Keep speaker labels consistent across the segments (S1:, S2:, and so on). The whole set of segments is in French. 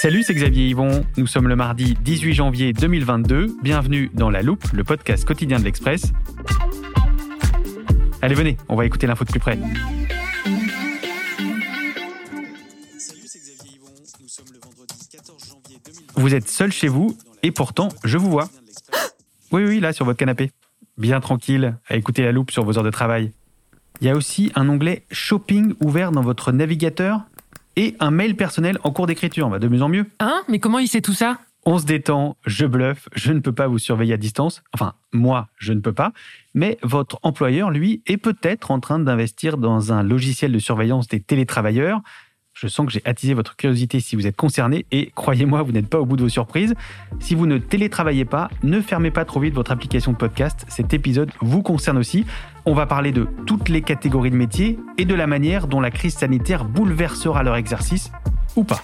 S1: Salut, c'est Xavier Yvon. Nous sommes le mardi 18 janvier 2022. Bienvenue dans La Loupe, le podcast quotidien de l'Express. Allez, venez, on va écouter l'info de plus près.
S2: Salut, c'est Xavier Yvon. Nous sommes le vendredi 14 janvier 2020.
S1: Vous êtes seul chez vous et pourtant, je vous vois. Oui, oui, là, sur votre canapé. Bien tranquille, à écouter La Loupe sur vos heures de travail. Il y a aussi un onglet Shopping ouvert dans votre navigateur et un mail personnel en cours d'écriture. Bah, de mieux en mieux.
S3: Hein? Mais comment il sait tout ça?
S1: On se détend, je bluffe, je ne peux pas vous surveiller à distance. Enfin, moi, je ne peux pas. Mais votre employeur, lui, est peut-être en train d'investir dans un logiciel de surveillance des télétravailleurs. Je sens que j'ai attisé votre curiosité si vous êtes concerné et croyez-moi, vous n'êtes pas au bout de vos surprises. Si vous ne télétravaillez pas, ne fermez pas trop vite votre application de podcast. Cet épisode vous concerne aussi. On va parler de toutes les catégories de métiers et de la manière dont la crise sanitaire bouleversera leur exercice ou pas.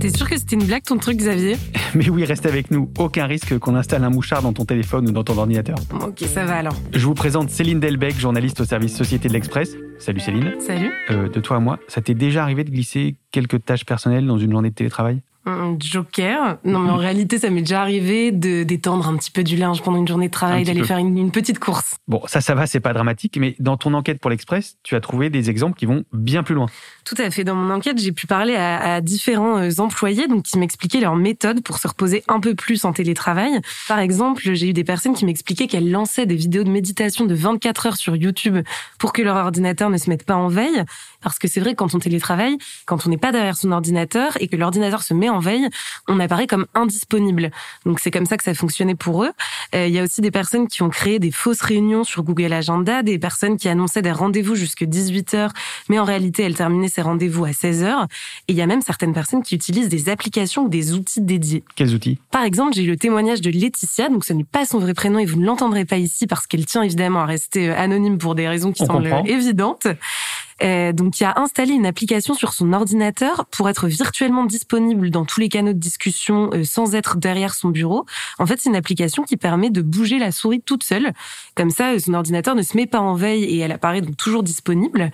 S3: T'es sûr que c'était une blague ton truc, Xavier
S1: Mais oui, reste avec nous. Aucun risque qu'on installe un mouchard dans ton téléphone ou dans ton ordinateur.
S3: Ok, ça va alors.
S1: Je vous présente Céline Delbecq, journaliste au service Société de l'Express. Salut Céline.
S3: Salut.
S1: Euh, de toi à moi, ça t'est déjà arrivé de glisser quelques tâches personnelles dans une journée de télétravail?
S3: Un Joker. Non, mais en réalité, ça m'est déjà arrivé de d'étendre un petit peu du linge pendant une journée de travail, d'aller faire une, une petite course.
S1: Bon, ça, ça va, c'est pas dramatique, mais dans ton enquête pour l'Express, tu as trouvé des exemples qui vont bien plus loin.
S3: Tout à fait. Dans mon enquête, j'ai pu parler à, à différents euh, employés, donc qui m'expliquaient leur méthode pour se reposer un peu plus en télétravail. Par exemple, j'ai eu des personnes qui m'expliquaient qu'elles lançaient des vidéos de méditation de 24 heures sur YouTube pour que leur ordinateur ne se mette pas en veille. Parce que c'est vrai, quand on télétravaille, quand on n'est pas derrière son ordinateur et que l'ordinateur se met en veille, on apparaît comme indisponible. Donc c'est comme ça que ça fonctionnait pour eux. Euh, Il y a aussi des personnes qui ont créé des fausses réunions sur Google Agenda, des personnes qui annonçaient des rendez-vous jusque 18 heures, mais en réalité elles terminaient ces rendez-vous à 16 heures. Et il y a même certaines personnes qui utilisent des applications ou des outils dédiés.
S1: Quels outils?
S3: Par exemple, j'ai eu le témoignage de Laetitia, donc ce n'est pas son vrai prénom et vous ne l'entendrez pas ici parce qu'elle tient évidemment à rester euh, anonyme pour des raisons qui
S1: On
S3: semblent
S1: comprend.
S3: évidentes. Euh, donc, qui a installé une application sur son ordinateur pour être virtuellement disponible dans tous les canaux de discussion euh, sans être derrière son bureau. En fait, c'est une application qui permet de bouger la souris toute seule. Comme ça, euh, son ordinateur ne se met pas en veille et elle apparaît donc toujours disponible.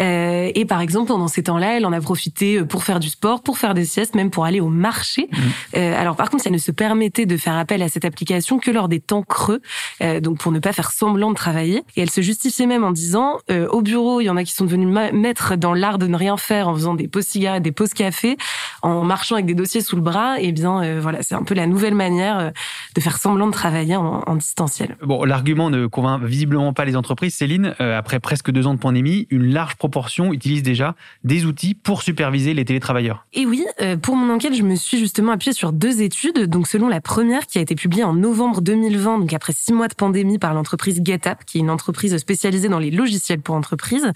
S3: Euh, et par exemple, pendant ces temps-là, elle en a profité euh, pour faire du sport, pour faire des siestes, même pour aller au marché. Euh, alors par contre, ça ne se permettait de faire appel à cette application que lors des temps creux, euh, donc pour ne pas faire semblant de travailler. Et elle se justifiait même en disant, euh, au bureau, il y en a qui sont devenus ma- maîtres dans l'art de ne rien faire en faisant des pauses cigarettes, des pauses café, en marchant avec des dossiers sous le bras. Et bien euh, voilà, c'est un peu la nouvelle manière de faire semblant de travailler en, en distanciel.
S1: Bon, l'argument ne convainc visiblement pas les entreprises. Céline, euh, après presque deux ans de pandémie, une large proportion utilise déjà des outils pour superviser les télétravailleurs.
S3: Et oui, euh, pour mon enquête, je me suis justement appuyée sur deux études. Donc, selon la première qui a été publiée en novembre 2020, donc après six mois de pandémie par l'entreprise GetUp, qui est une entreprise spécialisée dans les logiciels pour entreprises,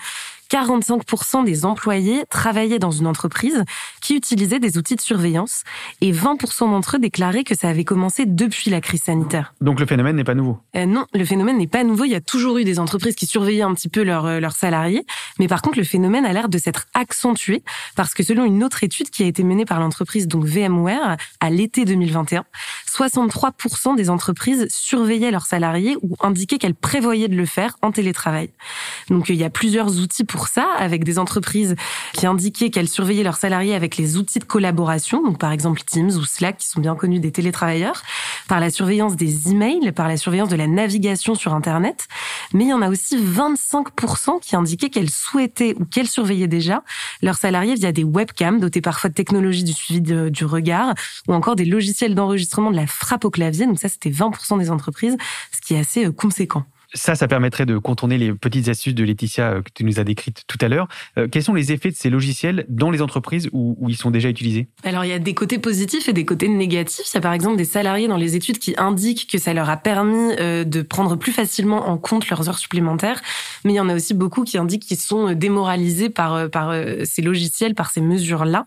S3: 45% des employés travaillaient dans une entreprise qui utilisait des outils de surveillance et 20% d'entre eux déclaraient que ça avait commencé depuis la crise sanitaire.
S1: Donc le phénomène n'est pas nouveau.
S3: Euh, non, le phénomène n'est pas nouveau. Il y a toujours eu des entreprises qui surveillaient un petit peu leurs euh, leurs salariés. Mais par contre, le phénomène a l'air de s'être accentué parce que selon une autre étude qui a été menée par l'entreprise donc VMware à l'été 2021, 63% des entreprises surveillaient leurs salariés ou indiquaient qu'elles prévoyaient de le faire en télétravail. Donc, euh, il y a plusieurs outils pour pour ça, avec des entreprises qui indiquaient qu'elles surveillaient leurs salariés avec les outils de collaboration, donc par exemple Teams ou Slack, qui sont bien connus des télétravailleurs, par la surveillance des emails, par la surveillance de la navigation sur Internet. Mais il y en a aussi 25% qui indiquaient qu'elles souhaitaient ou qu'elles surveillaient déjà leurs salariés via des webcams dotées parfois de technologies du suivi du regard ou encore des logiciels d'enregistrement de la frappe au clavier. Donc ça, c'était 20% des entreprises, ce qui est assez euh, conséquent.
S1: Ça, ça permettrait de contourner les petites astuces de Laetitia euh, que tu nous as décrites tout à l'heure. Euh, quels sont les effets de ces logiciels dans les entreprises où, ils sont déjà utilisés?
S3: Alors, il y a des côtés positifs et des côtés négatifs. Il y a par exemple des salariés dans les études qui indiquent que ça leur a permis euh, de prendre plus facilement en compte leurs heures supplémentaires. Mais il y en a aussi beaucoup qui indiquent qu'ils sont démoralisés par, par ces logiciels, par ces mesures-là.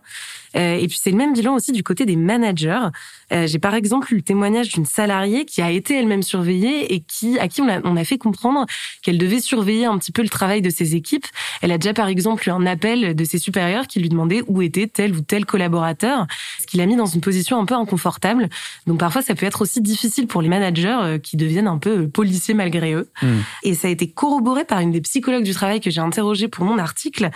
S3: Et puis c'est le même bilan aussi du côté des managers. J'ai par exemple eu le témoignage d'une salariée qui a été elle-même surveillée et qui à qui on a, on a fait comprendre qu'elle devait surveiller un petit peu le travail de ses équipes. Elle a déjà par exemple eu un appel de ses supérieurs qui lui demandaient où était tel ou tel collaborateur, ce qui l'a mis dans une position un peu inconfortable. Donc parfois ça peut être aussi difficile pour les managers euh, qui deviennent un peu euh, policiers malgré eux. Hmm. Et ça a été corroboré par une des psychologues du travail que j'ai interrogée pour mon article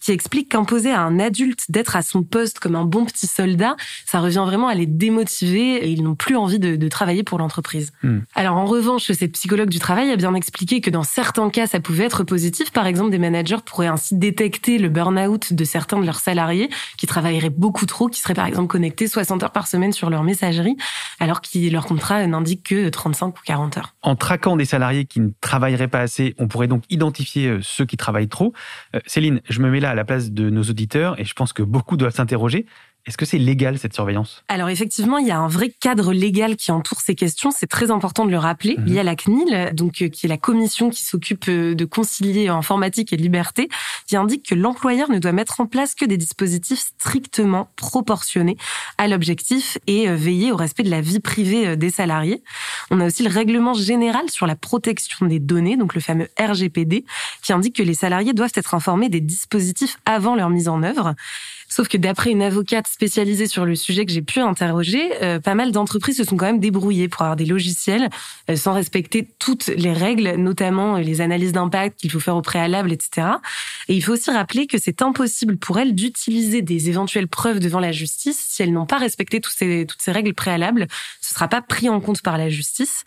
S3: qui explique qu'imposer à un adulte d'être à son poste comme un bon petit soldat, ça revient vraiment à les démotiver et ils n'ont plus envie de, travailler pour l'entreprise. Hmm. Alors en revanche, cette psychologue du travail a bien expliqué que dans certains cas, ça pouvait être positif. Par exemple, des managers pourraient ainsi détecter le burn-out de certains de leurs salariés qui travailleraient beaucoup trop, qui seraient par exemple connectés 60 heures par semaine sur leur messagerie, alors que leur contrat n'indique que 35 ou 40 heures.
S1: En traquant des salariés qui ne travailleraient pas assez, on pourrait donc identifier euh, ceux qui travaillent trop. Euh, Céline, je me mets là à la place de nos auditeurs et je pense que beaucoup doivent s'interroger. Est-ce que c'est légal cette surveillance?
S3: Alors effectivement, il y a un vrai cadre légal qui entoure ces questions. C'est très important de le rappeler. Mhm. Il y a la CNIL, donc euh, qui est la commission qui s'occupe euh, de concilier informatique et liberté, qui indique que l'employeur ne doit mettre en place que des dispositifs strictement proportionnés à l'objectif et euh, veiller au respect de la vie privée des salariés. On a aussi le règlement général sur la protection des données, donc le fameux RGPD, qui indique que les salariés doivent être informés des dispositifs avant leur mise en œuvre. Sauf que d'après une avocate spécialisée sur le sujet que j'ai pu interroger, euh, pas mal d'entreprises se sont quand même débrouillées pour avoir des logiciels euh, sans respecter toutes les règles, notamment euh, les analyses d'impact qu'il faut faire au préalable, etc. Et il faut aussi rappeler que c'est impossible pour elles d'utiliser des éventuelles preuves devant la justice si elles n'ont pas respecté toutes ces, toutes ces règles préalables. Ce sera pas pris en compte par la justice.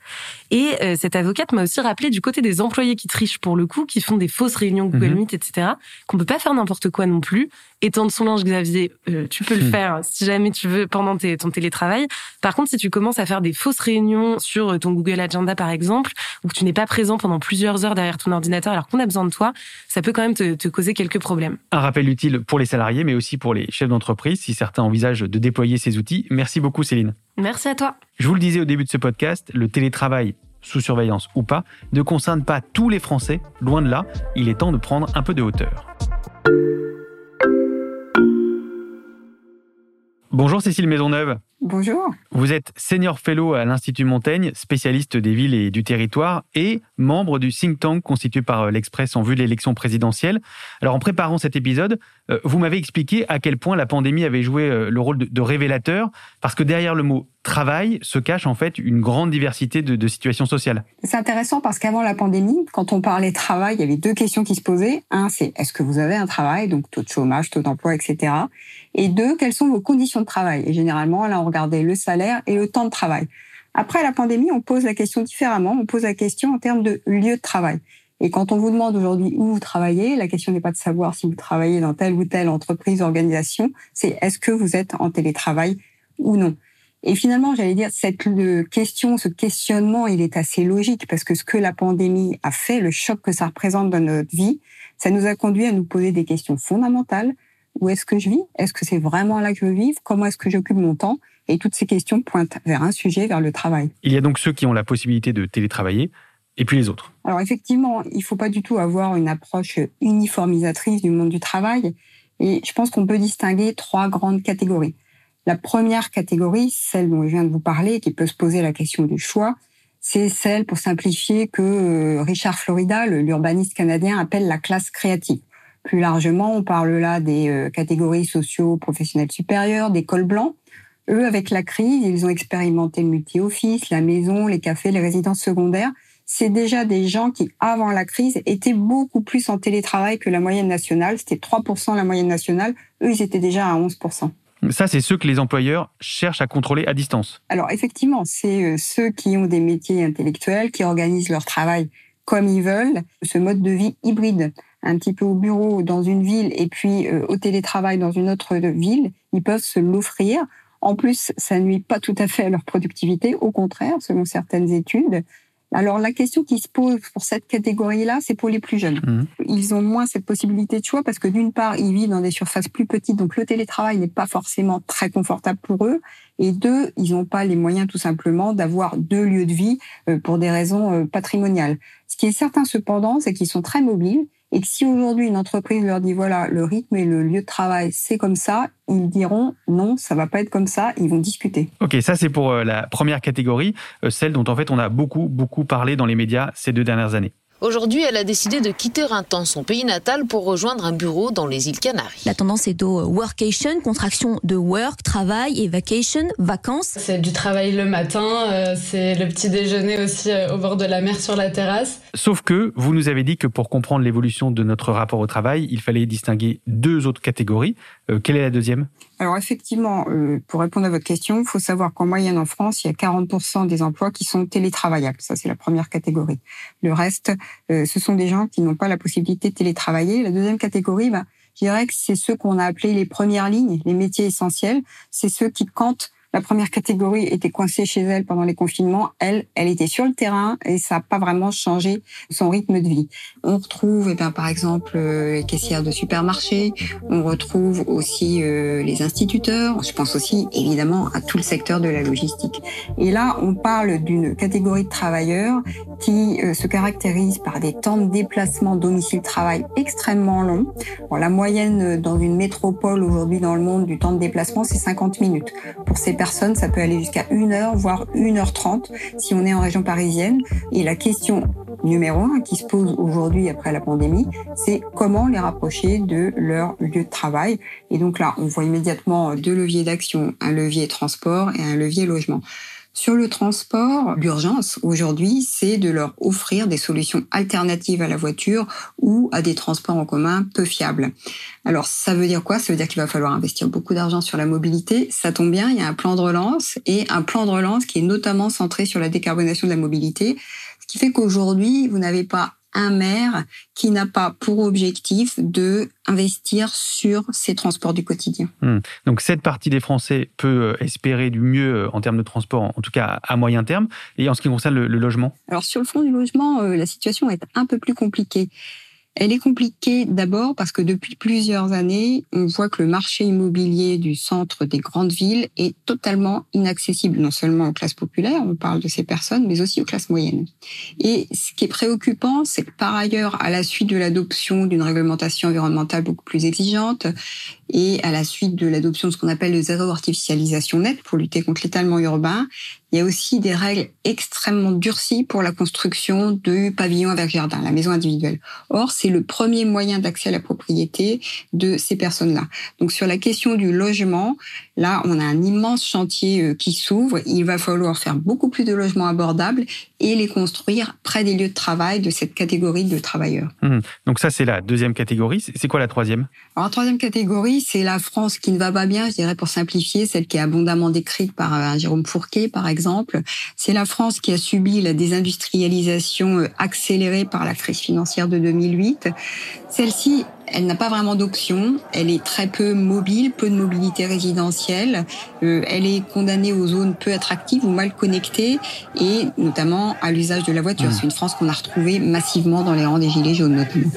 S3: Et cette avocate m'a aussi rappelé du côté des employés qui trichent pour le coup, qui font des fausses réunions Google mhm. Meet, etc., qu'on peut pas faire n'importe quoi non plus. Étendre son linge Xavier, euh, tu peux le hmm. faire si jamais tu veux pendant ton télétravail. Par contre, si tu commences à faire des fausses réunions sur euh, ton Google Agenda, par exemple, ou que tu n'es pas présent pendant plusieurs heures derrière ton ordinateur alors qu'on a besoin de toi, ça peut quand même te, te causer quelques problèmes.
S1: Un rappel utile pour les salariés, mais aussi pour les chefs d'entreprise, si certains envisagent de déployer ces outils. Merci beaucoup, Céline.
S3: Merci à toi.
S1: Je vous le disais au début de ce podcast, le télétravail sous surveillance ou pas, ne concerne pas tous les Français, loin de là, il est temps de prendre un peu de hauteur. Bonjour Cécile Maisonneuve.
S4: Bonjour.
S1: Vous êtes senior fellow à l'Institut Montaigne, spécialiste des villes et du territoire et membre du think tank constitué par l'Express en vue de l'élection présidentielle. Alors en préparant cet épisode, euh, vous m'avez expliqué à quel point la pandémie avait joué euh, le rôle de, révélateur, parce que derrière le mot travail se cache en fait une grande diversité de, situations sociales.
S4: C'est intéressant parce qu'avant la pandémie, quand on parlait travail, il y avait deux questions qui se posaient. Un, c'est est-ce que vous avez un travail, donc taux de chômage, taux d'emploi, etc. Et deux, quelles sont vos conditions de travail? Et généralement, là, on regardait le salaire et le temps de travail. Après la pandémie, on pose la question différemment. On pose la question en termes de lieu de travail. Et quand on vous demande aujourd'hui où vous travaillez, la question n'est pas de savoir si vous travaillez dans telle ou telle entreprise, organisation, c'est est-ce que vous êtes en télétravail ou non? Et finalement, j'allais dire, cette question, ce questionnement, il est assez logique parce que ce que la pandémie a fait, le choc que ça représente dans notre vie, ça nous a conduit à nous poser des questions fondamentales. Où est-ce que je vis? Est-ce que c'est vraiment là que je veux vivre? Comment est-ce que j'occupe mon temps? Et toutes ces questions pointent vers un sujet, vers le travail.
S1: Il y a donc ceux qui ont la possibilité de télétravailler, et puis les autres
S4: Alors effectivement, il ne faut pas du tout avoir une approche uniformisatrice du monde du travail. Et je pense qu'on peut distinguer trois grandes catégories. La première catégorie, celle dont je viens de vous parler, qui peut se poser la question du choix, c'est celle, pour simplifier, que euh, Richard Florida, l'urbaniste canadien, appelle la classe créative. Plus largement, on parle là des euh, catégories socio-professionnelles supérieures, des cols blancs. Eux, avec la crise, ils ont expérimenté le multi-office, la maison, les cafés, les résidences secondaires c'est déjà des gens qui, avant la crise, étaient beaucoup plus en télétravail que la moyenne nationale. C'était 3% la moyenne nationale. Eux, ils étaient déjà à 11%.
S1: Ça, c'est ceux que les employeurs cherchent à contrôler à distance.
S4: Alors effectivement, c'est euh, ceux qui ont des métiers intellectuels, qui organisent leur travail comme ils veulent, ce mode de vie hybride, un petit peu au bureau dans une ville et puis euh, au télétravail dans une autre ville, ils peuvent se l'offrir. En plus, ça nuit pas tout à fait à leur productivité, au contraire, selon certaines études. Alors la question qui se pose pour cette catégorie-là, c'est pour les plus jeunes.
S1: Mhm.
S4: Ils ont moins cette possibilité de choix parce que d'une part, ils vivent dans des surfaces plus petites, donc le télétravail n'est pas forcément très confortable pour eux. Et deux, ils n'ont pas les moyens tout simplement d'avoir deux lieux de vie euh, pour des raisons euh, patrimoniales. Ce qui est certain cependant, c'est qu'ils sont très mobiles et que si aujourd'hui une entreprise leur dit voilà, le rythme et le lieu de travail, c'est comme ça, ils diront non, ça va pas être comme ça, ils vont discuter.
S1: Ok, ça c'est pour euh, la première catégorie, euh, celle dont en fait on a beaucoup, beaucoup parlé dans les médias ces deux dernières années.
S5: Aujourd'hui, elle a décidé de quitter un temps son pays natal pour rejoindre un bureau dans les îles Canaries.
S6: La tendance est au workation, contraction de work, travail, et vacation, vacances.
S7: C'est du travail le matin, euh, c'est le petit déjeuner aussi euh, au bord de la mer sur la terrasse.
S1: Sauf que vous nous avez dit que pour comprendre l'évolution de notre rapport au travail, il fallait distinguer deux autres catégories. Euh, quelle est la deuxième?
S4: Alors effectivement, euh, pour répondre à votre question, il faut savoir qu'en moyenne en France, il y a 40% des emplois qui sont télétravaillables. Ça, c'est la première catégorie. Le reste, euh, ce sont des gens qui n'ont pas la possibilité de télétravailler. La deuxième catégorie, bah, je dirais que c'est ceux qu'on a appelés les premières lignes, les métiers essentiels. C'est ceux qui, quand la première catégorie était coincée chez elle pendant les confinements. Elle, elle était sur le terrain et ça n'a pas vraiment changé son rythme de vie. On retrouve, eh bien, par exemple, euh, les caissières de supermarché. On retrouve aussi euh, les instituteurs. Je pense aussi, évidemment, à tout le secteur de la logistique. Et là, on parle d'une catégorie de travailleurs qui euh, se caractérise par des temps de déplacement domicile-travail extrêmement longs. La moyenne dans une métropole aujourd'hui dans le monde du temps de déplacement, c'est 50 minutes. Pour ces personnes, ça peut aller jusqu'à 1 heure, voire 1 heure 30 si on est en région parisienne. Et la question numéro un qui se pose aujourd'hui après la pandémie, c'est comment les rapprocher de leur lieu de travail. Et donc là, on voit immédiatement deux leviers d'action, un levier transport et un levier logement. Sur le transport, l'urgence aujourd'hui, c'est de leur offrir des solutions alternatives à la voiture ou à des transports en commun peu fiables. Alors, ça veut dire quoi? Ça veut dire qu'il va falloir investir beaucoup d'argent sur la mobilité. Ça tombe bien, il y a un plan de relance et un plan de relance qui est notamment centré sur la décarbonation de la mobilité. Ce qui fait qu'aujourd'hui, vous n'avez pas un maire qui n'a pas pour objectif de investir sur ses transports du quotidien.
S1: Hmm. Donc cette partie des Français peut euh, espérer du mieux euh, en termes de transport, en tout cas à moyen terme. Et en ce qui concerne le, le logement?
S4: Alors sur le fond du logement, euh, la situation est un peu plus compliquée. Elle est compliquée d'abord parce que depuis plusieurs années, on voit que le marché immobilier du centre des grandes villes est totalement inaccessible, non seulement aux classes populaires, on parle de ces personnes, mais aussi aux classes moyennes. Et ce qui est préoccupant, c'est que par ailleurs, à la suite de l'adoption d'une réglementation environnementale beaucoup plus exigeante et à la suite de l'adoption de ce qu'on appelle le zéro artificialisation nette pour lutter contre l'étalement urbain, il y a aussi des règles extrêmement durcies pour la construction de pavillons avec jardin, la maison individuelle. Or, c'est le premier moyen d'accès à la propriété de ces personnes-là. Donc, sur la question du logement, là, on a un immense chantier euh, qui s'ouvre. Il va falloir faire beaucoup plus de logements abordables et les construire près des lieux de travail de cette catégorie de travailleurs.
S1: Mmh. Donc ça, c'est la deuxième catégorie. C'est quoi la troisième?
S4: Alors, la troisième catégorie, c'est la France qui ne va pas bien, je dirais pour simplifier, celle qui est abondamment décrite par euh, Jérôme Fourquet, par exemple c'est la France qui a subi la désindustrialisation euh, accélérée par la crise financière de 2008. Celle-ci, elle n'a pas vraiment d'option. Elle est très peu mobile, peu de mobilité résidentielle. Euh, elle est condamnée aux zones peu attractives ou mal connectées et notamment à l'usage de la voiture.
S1: Mmh.
S4: C'est une France qu'on a retrouvée massivement dans les rangs des Gilets jaunes notamment.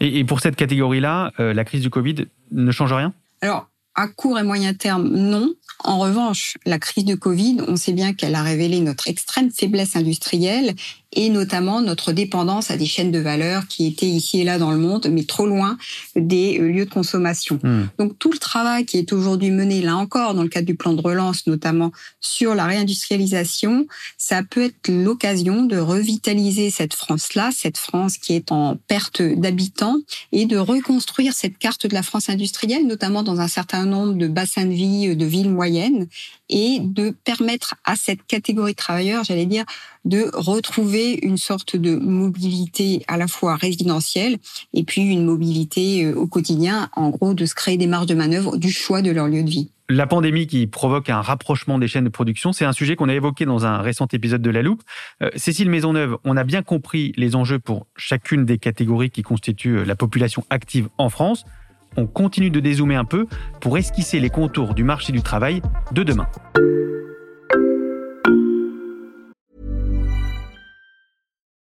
S1: Et, et pour cette catégorie-là, euh, la crise du Covid ne change rien?
S4: Alors, à court et moyen terme, non. En revanche, la crise du Covid, on sait bien qu'elle a révélé notre extrême faiblesse industrielle et notamment notre dépendance à des chaînes de valeur qui étaient ici et là dans le monde, mais trop loin des euh, lieux de consommation.
S1: Hmm.
S4: Donc tout le travail qui est aujourd'hui mené, là encore, dans le cadre du plan de relance, notamment sur la réindustrialisation, ça peut être l'occasion de revitaliser cette France-là, cette France qui est en perte d'habitants, et de reconstruire cette carte de la France industrielle, notamment dans un certain nombre de bassins de vie, de villes moyennes, et de permettre à cette catégorie de travailleurs, j'allais dire, de retrouver une sorte de mobilité à la fois résidentielle et puis une mobilité euh, au quotidien, en gros, de se créer des marges de manœuvre du choix de leur lieu de vie.
S1: La pandémie qui provoque un rapprochement des chaînes de production, c'est un sujet qu'on a évoqué dans un récent épisode de La Loupe. Euh, Cécile Maisonneuve, on a bien compris les enjeux pour chacune des catégories qui constituent euh, la population active en France. On continue de dézoomer un peu pour esquisser les contours du marché du travail de demain.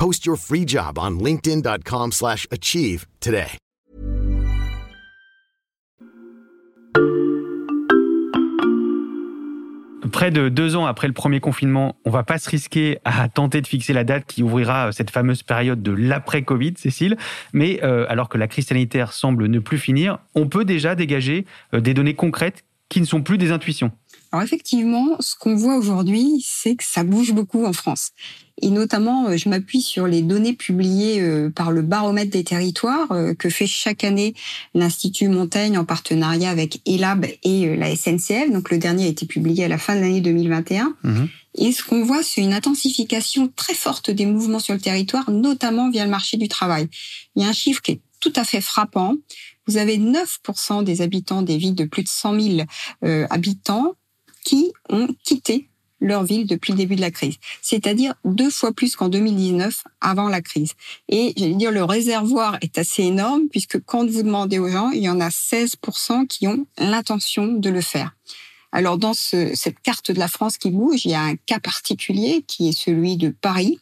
S8: Post your free job on linkedin.com/achieve slash achieve today.
S1: Près de deux ans après le premier confinement, on va pas se risquer à tenter de fixer la date qui ouvrira euh, cette fameuse période de l'après-Covid, Cécile. Mais euh, alors que la crise sanitaire semble ne plus finir, on peut déjà dégager euh, des données concrètes qui ne sont plus des intuitions.
S4: Alors effectivement, ce qu'on voit aujourd'hui, c'est que ça bouge beaucoup en France. Et notamment, euh, je m'appuie sur les données publiées euh, par le baromètre des territoires euh, que fait chaque année l'Institut Montaigne en partenariat avec ELAB et la SNCF. Donc le dernier a été publié à la fin de l'année 2021. Et ce qu'on voit, c'est une intensification très forte des mouvements sur le territoire, notamment via le marché du travail. Il y a un chiffre qui est tout à fait frappant. Vous avez 9% des habitants des villes de plus de 100 000 euh, habitants qui ont quitté leur ville depuis le début de la crise. C'est-à-dire deux fois plus qu'en 2019, avant la crise. Et j'allais dire, le réservoir est assez énorme, puisque quand vous demandez aux gens, il y en a 16% qui ont l'intention de le faire. Alors dans ce, cette carte de la France qui bouge, il y a un cas particulier qui est celui de Paris,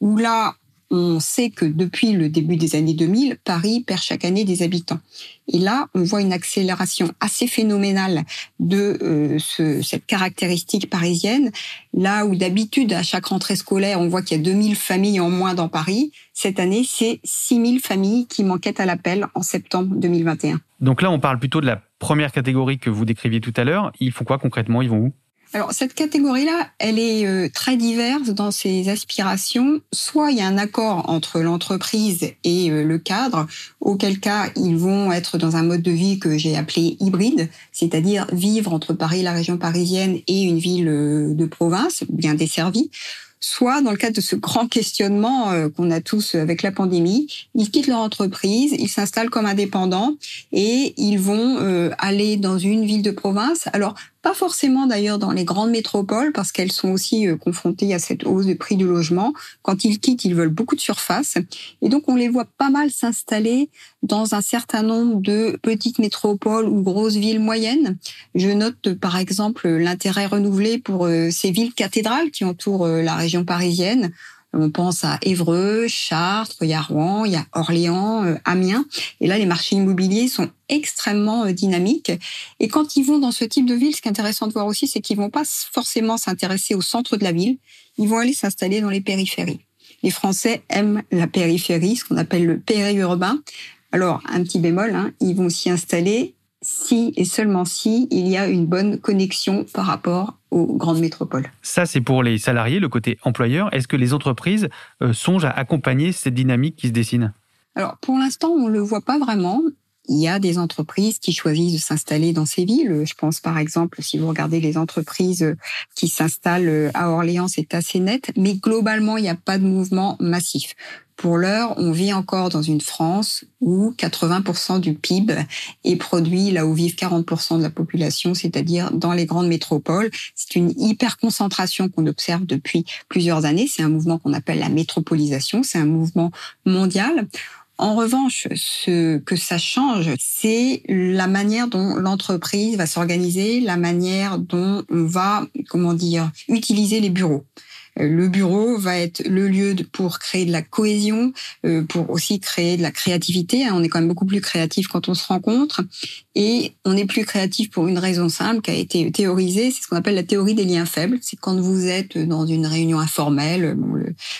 S4: où là, on sait que depuis le début des années 2000, Paris perd chaque année des habitants. Et là, on voit une accélération assez phénoménale de euh, ce, cette caractéristique parisienne. Là où d'habitude, à chaque rentrée scolaire, on voit qu'il y a 2000 familles en moins dans Paris, cette année, c'est 6000 familles qui manquaient à l'appel en septembre 2021.
S1: Donc là, on parle plutôt de la première catégorie que vous décriviez tout à l'heure. Ils font quoi concrètement? Ils vont où?
S4: Alors cette catégorie-là, elle est euh, très diverse dans ses aspirations. Soit il y a un accord entre l'entreprise et euh, le cadre, auquel cas ils vont être dans un mode de vie que j'ai appelé hybride, c'est-à-dire vivre entre Paris, la région parisienne et une ville euh, de province bien desservie soit dans le cadre de ce grand questionnement qu'on a tous avec la pandémie, ils quittent leur entreprise, ils s'installent comme indépendants et ils vont aller dans une ville de province. Alors pas forcément d'ailleurs dans les grandes métropoles parce qu'elles sont aussi euh, confrontées à cette hausse de prix du logement. Quand ils quittent, ils veulent beaucoup de surface. Et donc on les voit pas mal s'installer dans un certain nombre de petites métropoles ou grosses villes moyennes. Je note par exemple l'intérêt renouvelé pour euh, ces villes cathédrales qui entourent euh, la région parisienne. On pense à Évreux, Chartres, il y a Rouen, il y a Orléans, euh, Amiens. Et là, les marchés immobiliers sont extrêmement euh, dynamiques. Et quand ils vont dans ce type de ville, ce qui est intéressant de voir aussi, c'est qu'ils vont pas forcément s'intéresser au centre de la ville. Ils vont aller s'installer dans les périphéries. Les Français aiment la périphérie, ce qu'on appelle le périurbain. Alors, un petit bémol, hein, ils vont s'y installer si et seulement si il y a une bonne connexion par rapport aux grandes métropoles.
S1: Ça, c'est pour les salariés, le côté employeur. Est-ce que les entreprises euh, songent à accompagner cette dynamique qui se dessine?
S4: Alors, pour l'instant, on ne le voit pas vraiment. Il y a des entreprises qui choisissent de s'installer dans ces villes. Je pense par exemple, si vous regardez les entreprises qui s'installent à Orléans, c'est assez net. Mais globalement, il n'y a pas de mouvement massif. Pour l'heure, on vit encore dans une France où 80% du PIB est produit là où vivent 40% de la population, c'est-à-dire dans les grandes métropoles. C'est une hyper concentration qu'on observe depuis plusieurs années. C'est un mouvement qu'on appelle la métropolisation. C'est un mouvement mondial. En revanche, ce que ça change, c'est la manière dont l'entreprise va s'organiser, la manière dont on va, comment dire, utiliser les bureaux. Euh, le bureau va être le lieu pour créer de la cohésion, euh, pour aussi créer de la créativité. Hein. On est quand même beaucoup plus créatif quand on se rencontre. Et on est plus créatif pour une raison simple qui a été théorisée, c'est ce qu'on appelle la théorie des liens faibles. C'est quand vous êtes dans une réunion informelle,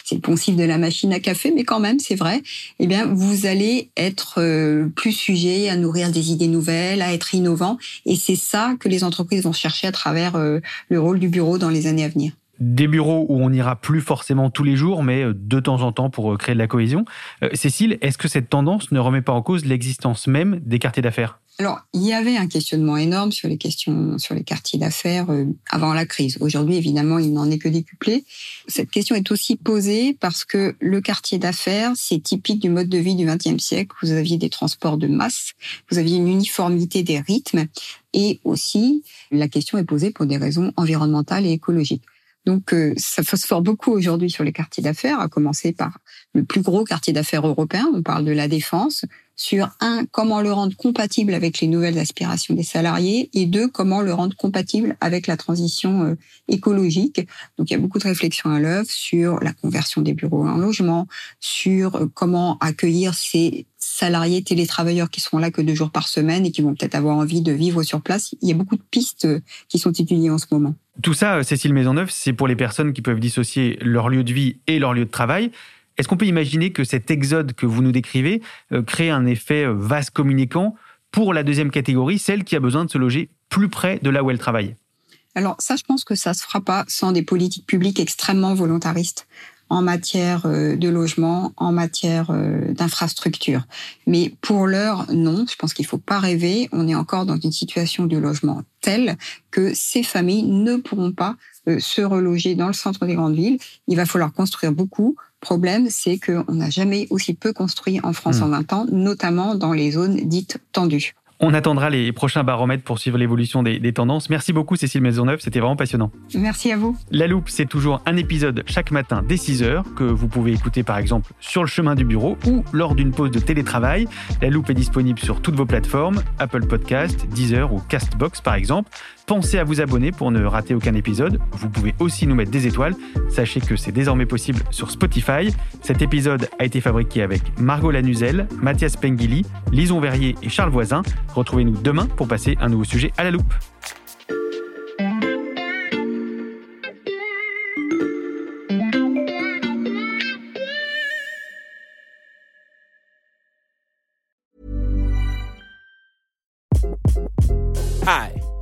S4: c'est le poncif de la machine à café, mais quand même, c'est vrai, eh bien, vous allez être euh, plus sujet à nourrir des idées nouvelles, à être innovant. Et c'est ça que les entreprises vont chercher à travers le rôle du bureau dans les années à venir
S1: des bureaux où on n'ira plus forcément tous les jours, mais euh, de temps en temps pour euh, créer de la cohésion. Euh, Cécile, est-ce que cette tendance ne remet pas en cause l'existence même des quartiers d'affaires?
S4: Alors, il y avait un questionnement énorme sur les questions, sur les quartiers d'affaires avant la crise. Aujourd'hui, évidemment, il n'en est que décuplé. Cette question est aussi posée parce que le quartier d'affaires, c'est typique du mode de vie du XXe siècle. Vous aviez des transports de masse, vous aviez une uniformité des rythmes, et aussi la question est posée pour des raisons environnementales et écologiques. Donc, euh, ça phosphore beaucoup aujourd'hui sur les quartiers d'affaires, à commencer par le plus gros quartier d'affaires européen. On parle de la défense. Sur un, comment le rendre compatible avec les nouvelles aspirations des salariés, et deux, comment le rendre compatible avec la transition euh, écologique. Donc, il y a beaucoup de réflexions à l'œuvre sur la conversion des bureaux en logement, sur euh, comment accueillir ces salariés télétravailleurs qui seront là que deux jours par semaine et qui vont peut-être avoir envie de vivre sur place. Il y a beaucoup de pistes qui sont étudiées en ce moment.
S1: Tout ça, Cécile Maisonneuve, c'est pour les personnes qui peuvent dissocier leur lieu de vie et leur lieu de travail. Est-ce qu'on peut imaginer que cet exode que vous nous décrivez euh, crée un effet euh, vase communicant pour la deuxième catégorie, celle qui a besoin de se loger plus près de là où elle travaille?
S4: Alors ça, je pense que ça se fera pas sans des politiques publiques extrêmement volontaristes en matière euh, de logement, en matière euh, d'infrastructure. Mais pour l'heure, non. Je pense qu'il faut pas rêver. On est encore dans une situation de logement telle que ces familles ne pourront pas euh, se reloger dans le centre des grandes villes. Il va falloir construire beaucoup. Problème, c'est qu'on n'a jamais aussi peu construit en France hmm. en 20 ans, notamment dans les zones dites tendues.
S1: On attendra les prochains baromètres pour suivre l'évolution des, tendances. Merci beaucoup Cécile Maisonneuve, c'était vraiment passionnant.
S4: Merci à vous.
S1: La Loupe, c'est toujours un épisode chaque matin dès 6h que vous pouvez écouter par exemple sur le chemin du bureau ou lors d'une pause de télétravail. La Loupe est disponible sur toutes vos plateformes, Apple Podcast, Deezer ou Castbox par exemple. Pensez à vous abonner pour ne rater aucun épisode. Vous pouvez aussi nous mettre des étoiles. Sachez que c'est désormais possible sur Spotify. Cet épisode a été fabriqué avec Margot Lanuzel, Mathias Pengili, Lison Verrier et Charles Voisin. Retrouvez-nous demain pour passer un nouveau sujet à la loupe.